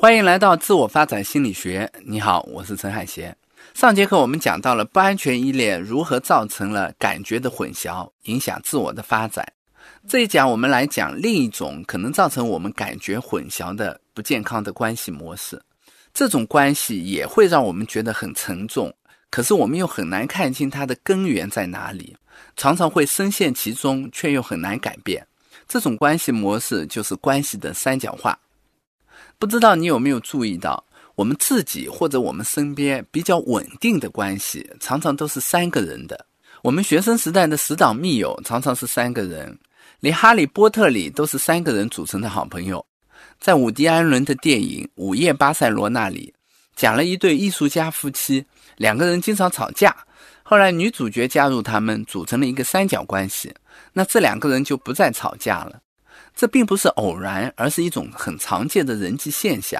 欢迎来到自我发展心理学。你好，我是陈海贤。上节课我们讲到了不安全依恋如何造成了感觉的混淆，影响自我的发展。这一讲我们来讲另一种可能造成我们感觉混淆的不健康的关系模式。这种关系也会让我们觉得很沉重，可是我们又很难看清它的根源在哪里，常常会深陷其中，却又很难改变。这种关系模式就是关系的三角化。不知道你有没有注意到，我们自己或者我们身边比较稳定的关系，常常都是三个人的。我们学生时代的死党密友常常是三个人，连《哈利波特》里都是三个人组成的好朋友。在伍迪·艾伦的电影《午夜巴塞罗那》里，讲了一对艺术家夫妻，两个人经常吵架，后来女主角加入他们，组成了一个三角关系，那这两个人就不再吵架了。这并不是偶然，而是一种很常见的人际现象。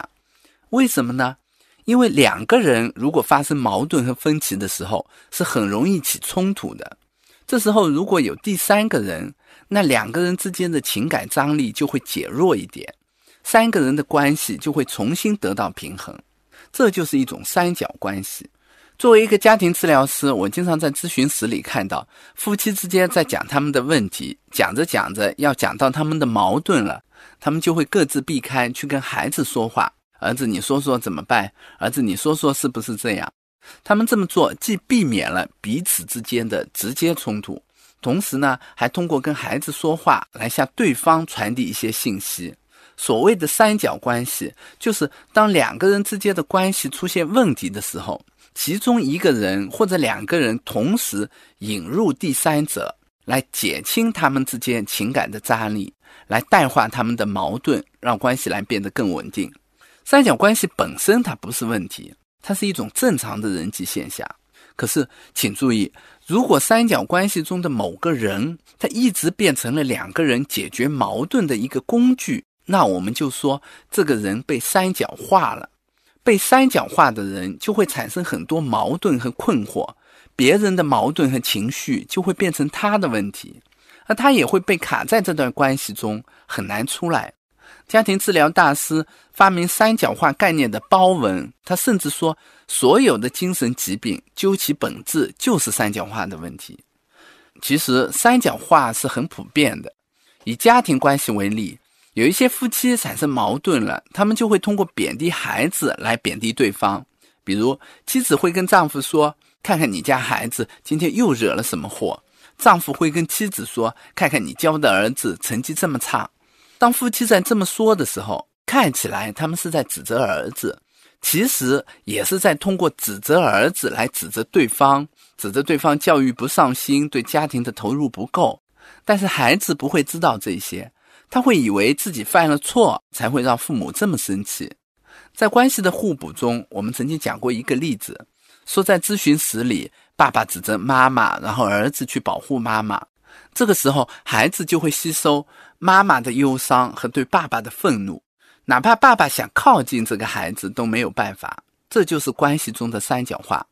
为什么呢？因为两个人如果发生矛盾和分歧的时候，是很容易起冲突的。这时候如果有第三个人，那两个人之间的情感张力就会减弱一点，三个人的关系就会重新得到平衡。这就是一种三角关系。作为一个家庭治疗师，我经常在咨询室里看到夫妻之间在讲他们的问题，讲着讲着要讲到他们的矛盾了，他们就会各自避开去跟孩子说话。儿子，你说说怎么办？儿子，你说说是不是这样？他们这么做既避免了彼此之间的直接冲突，同时呢，还通过跟孩子说话来向对方传递一些信息。所谓的三角关系，就是当两个人之间的关系出现问题的时候。其中一个人或者两个人同时引入第三者，来减轻他们之间情感的张力，来淡化他们的矛盾，让关系来变得更稳定。三角关系本身它不是问题，它是一种正常的人际现象。可是，请注意，如果三角关系中的某个人他一直变成了两个人解决矛盾的一个工具，那我们就说这个人被三角化了。被三角化的人就会产生很多矛盾和困惑，别人的矛盾和情绪就会变成他的问题，而他也会被卡在这段关系中很难出来。家庭治疗大师发明三角化概念的包文，他甚至说，所有的精神疾病究其本质就是三角化的问题。其实三角化是很普遍的，以家庭关系为例。有一些夫妻产生矛盾了，他们就会通过贬低孩子来贬低对方。比如，妻子会跟丈夫说：“看看你家孩子今天又惹了什么祸。”丈夫会跟妻子说：“看看你教的儿子成绩这么差。”当夫妻在这么说的时候，看起来他们是在指责儿子，其实也是在通过指责儿子来指责对方，指责对方教育不上心，对家庭的投入不够。但是孩子不会知道这些。他会以为自己犯了错，才会让父母这么生气。在关系的互补中，我们曾经讲过一个例子，说在咨询室里，爸爸指责妈妈，然后儿子去保护妈妈。这个时候，孩子就会吸收妈妈的忧伤和对爸爸的愤怒，哪怕爸爸想靠近这个孩子都没有办法。这就是关系中的三角化。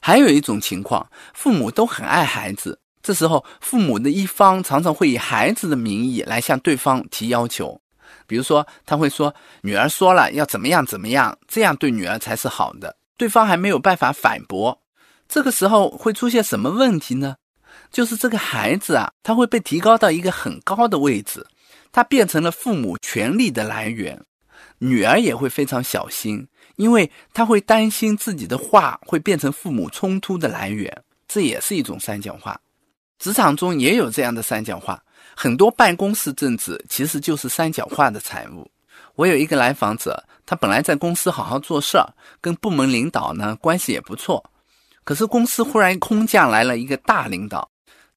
还有一种情况，父母都很爱孩子。这时候，父母的一方常常会以孩子的名义来向对方提要求，比如说，他会说：“女儿说了要怎么样怎么样，这样对女儿才是好的。”对方还没有办法反驳。这个时候会出现什么问题呢？就是这个孩子啊，他会被提高到一个很高的位置，他变成了父母权力的来源。女儿也会非常小心，因为他会担心自己的话会变成父母冲突的来源。这也是一种三角化。职场中也有这样的三角化，很多办公室政治其实就是三角化的产物。我有一个来访者，他本来在公司好好做事儿，跟部门领导呢关系也不错，可是公司忽然空降来了一个大领导，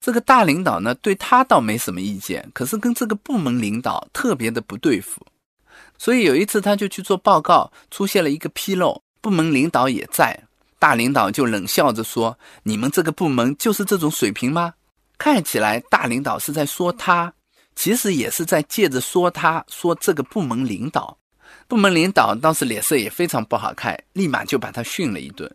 这个大领导呢对他倒没什么意见，可是跟这个部门领导特别的不对付，所以有一次他就去做报告，出现了一个纰漏，部门领导也在，大领导就冷笑着说：“你们这个部门就是这种水平吗？”看起来大领导是在说他，其实也是在借着说他，说这个部门领导。部门领导当时脸色也非常不好看，立马就把他训了一顿。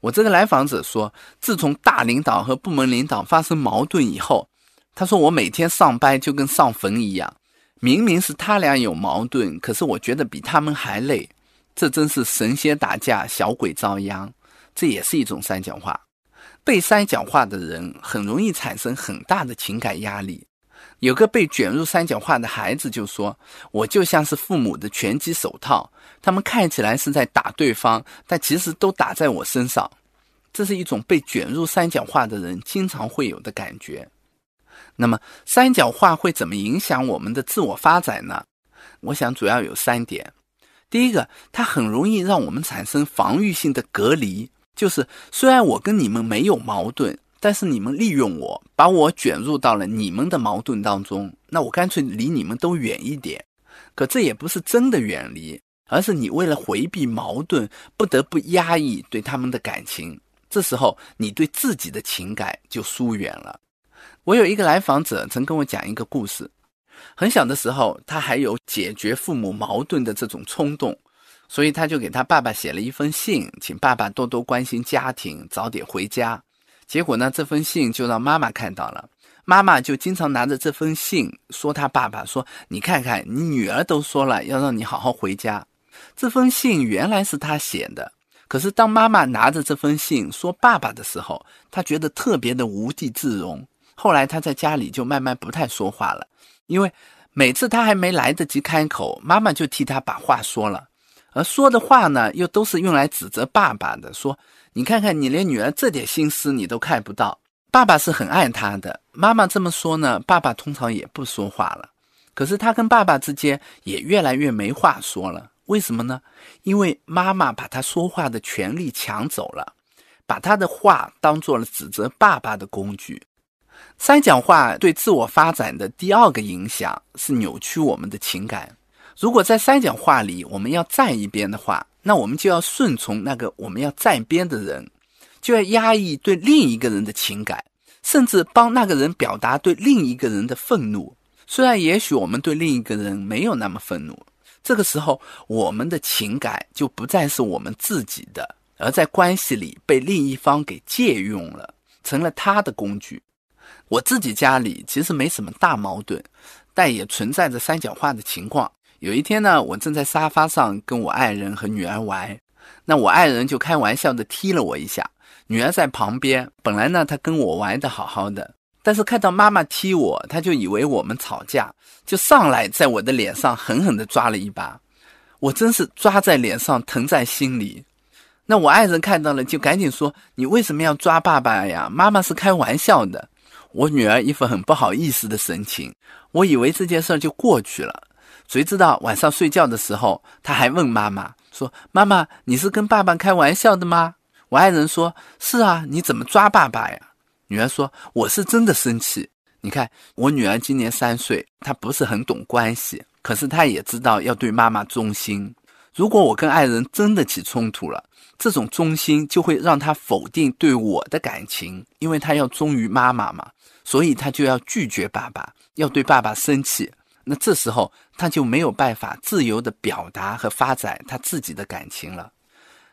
我这个来访者说，自从大领导和部门领导发生矛盾以后，他说我每天上班就跟上坟一样。明明是他俩有矛盾，可是我觉得比他们还累。这真是神仙打架，小鬼遭殃。这也是一种三角化。被三角化的人很容易产生很大的情感压力。有个被卷入三角化的孩子就说：“我就像是父母的拳击手套，他们看起来是在打对方，但其实都打在我身上。”这是一种被卷入三角化的人经常会有的感觉。那么，三角化会怎么影响我们的自我发展呢？我想主要有三点。第一个，它很容易让我们产生防御性的隔离，就是虽然我跟你们没有矛盾。但是你们利用我，把我卷入到了你们的矛盾当中，那我干脆离你们都远一点。可这也不是真的远离，而是你为了回避矛盾，不得不压抑对他们的感情。这时候，你对自己的情感就疏远了。我有一个来访者曾跟我讲一个故事，很小的时候，他还有解决父母矛盾的这种冲动，所以他就给他爸爸写了一封信，请爸爸多多关心家庭，早点回家。结果呢？这封信就让妈妈看到了，妈妈就经常拿着这封信说他爸爸说：“你看看，你女儿都说了要让你好好回家。”这封信原来是他写的，可是当妈妈拿着这封信说爸爸的时候，他觉得特别的无地自容。后来他在家里就慢慢不太说话了，因为每次他还没来得及开口，妈妈就替他把话说了，而说的话呢，又都是用来指责爸爸的，说。你看看，你连女儿这点心思你都看不到。爸爸是很爱她的，妈妈这么说呢，爸爸通常也不说话了。可是他跟爸爸之间也越来越没话说了。为什么呢？因为妈妈把他说话的权利抢走了，把他的话当做了指责爸爸的工具。三角化对自我发展的第二个影响是扭曲我们的情感。如果在三角化里我们要站一边的话，那我们就要顺从那个我们要站边的人，就要压抑对另一个人的情感，甚至帮那个人表达对另一个人的愤怒。虽然也许我们对另一个人没有那么愤怒，这个时候我们的情感就不再是我们自己的，而在关系里被另一方给借用了，成了他的工具。我自己家里其实没什么大矛盾，但也存在着三角化的情况。有一天呢，我正在沙发上跟我爱人和女儿玩，那我爱人就开玩笑的踢了我一下。女儿在旁边，本来呢她跟我玩的好好的，但是看到妈妈踢我，她就以为我们吵架，就上来在我的脸上狠狠的抓了一把。我真是抓在脸上，疼在心里。那我爱人看到了，就赶紧说：“你为什么要抓爸爸呀？妈妈是开玩笑的。”我女儿一副很不好意思的神情，我以为这件事就过去了。谁知道晚上睡觉的时候，他还问妈妈说：“妈妈，你是跟爸爸开玩笑的吗？”我爱人说：“是啊，你怎么抓爸爸呀？”女儿说：“我是真的生气。你看，我女儿今年三岁，她不是很懂关系，可是她也知道要对妈妈忠心。如果我跟爱人真的起冲突了，这种忠心就会让她否定对我的感情，因为她要忠于妈妈嘛，所以她就要拒绝爸爸，要对爸爸生气。”那这时候他就没有办法自由的表达和发展他自己的感情了。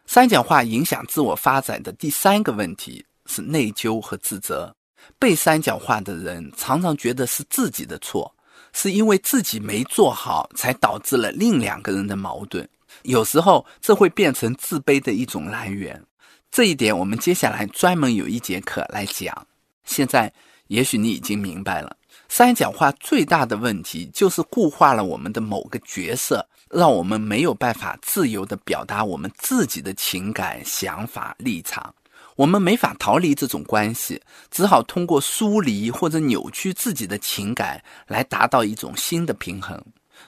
三角化影响自我发展的第三个问题是内疚和自责。被三角化的人常常觉得是自己的错，是因为自己没做好，才导致了另两个人的矛盾。有时候这会变成自卑的一种来源。这一点我们接下来专门有一节课来讲。现在也许你已经明白了。三角化最大的问题就是固化了我们的某个角色，让我们没有办法自由地表达我们自己的情感、想法、立场。我们没法逃离这种关系，只好通过疏离或者扭曲自己的情感来达到一种新的平衡。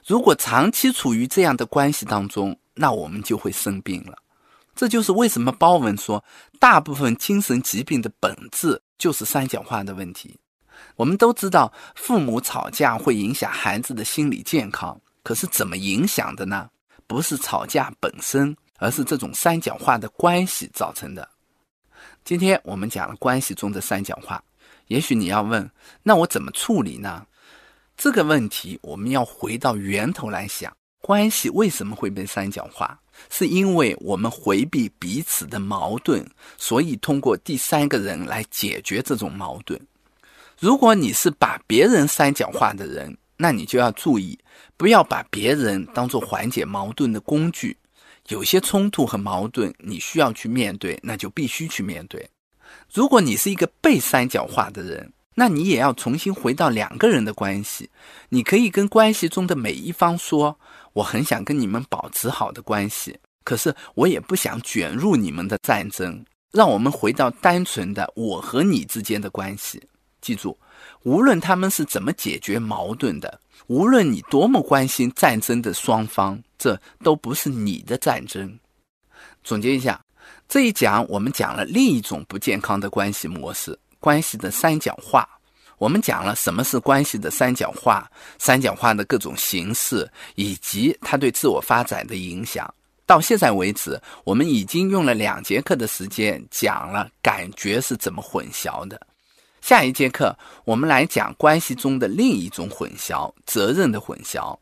如果长期处于这样的关系当中，那我们就会生病了。这就是为什么包文说，大部分精神疾病的本质就是三角化的问题。我们都知道，父母吵架会影响孩子的心理健康。可是怎么影响的呢？不是吵架本身，而是这种三角化的关系造成的。今天我们讲了关系中的三角化，也许你要问，那我怎么处理呢？这个问题我们要回到源头来想：关系为什么会被三角化？是因为我们回避彼此的矛盾，所以通过第三个人来解决这种矛盾。如果你是把别人三角化的人，那你就要注意，不要把别人当做缓解矛盾的工具，有些冲突和矛盾你需要去面对，那就必须去面对。如果你是一个被三角化的人，那你也要重新回到两个人的关系。你可以跟关系中的每一方说：“我很想跟你们保持好的关系，可是我也不想卷入你们的战争。让我们回到单纯的我和你之间的关系。记住，无论他们是怎么解决矛盾的，无论你多么关心战争的双方，这都不是你的战争。”总结一下。这一讲我们讲了另一种不健康的关系模式——关系的三角化。我们讲了什么是关系的三角化，三角化的各种形式，以及它对自我发展的影响。到现在为止，我们已经用了两节课的时间讲了感觉是怎么混淆的。下一节课我们来讲关系中的另一种混淆——责任的混淆。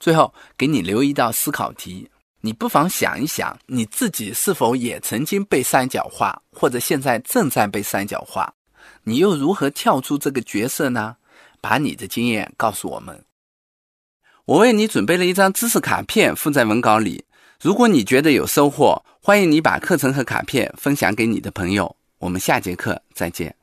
最后，给你留一道思考题。你不妨想一想，你自己是否也曾经被三角化，或者现在正在被三角化？你又如何跳出这个角色呢？把你的经验告诉我们。我为你准备了一张知识卡片，附在文稿里。如果你觉得有收获，欢迎你把课程和卡片分享给你的朋友。我们下节课再见。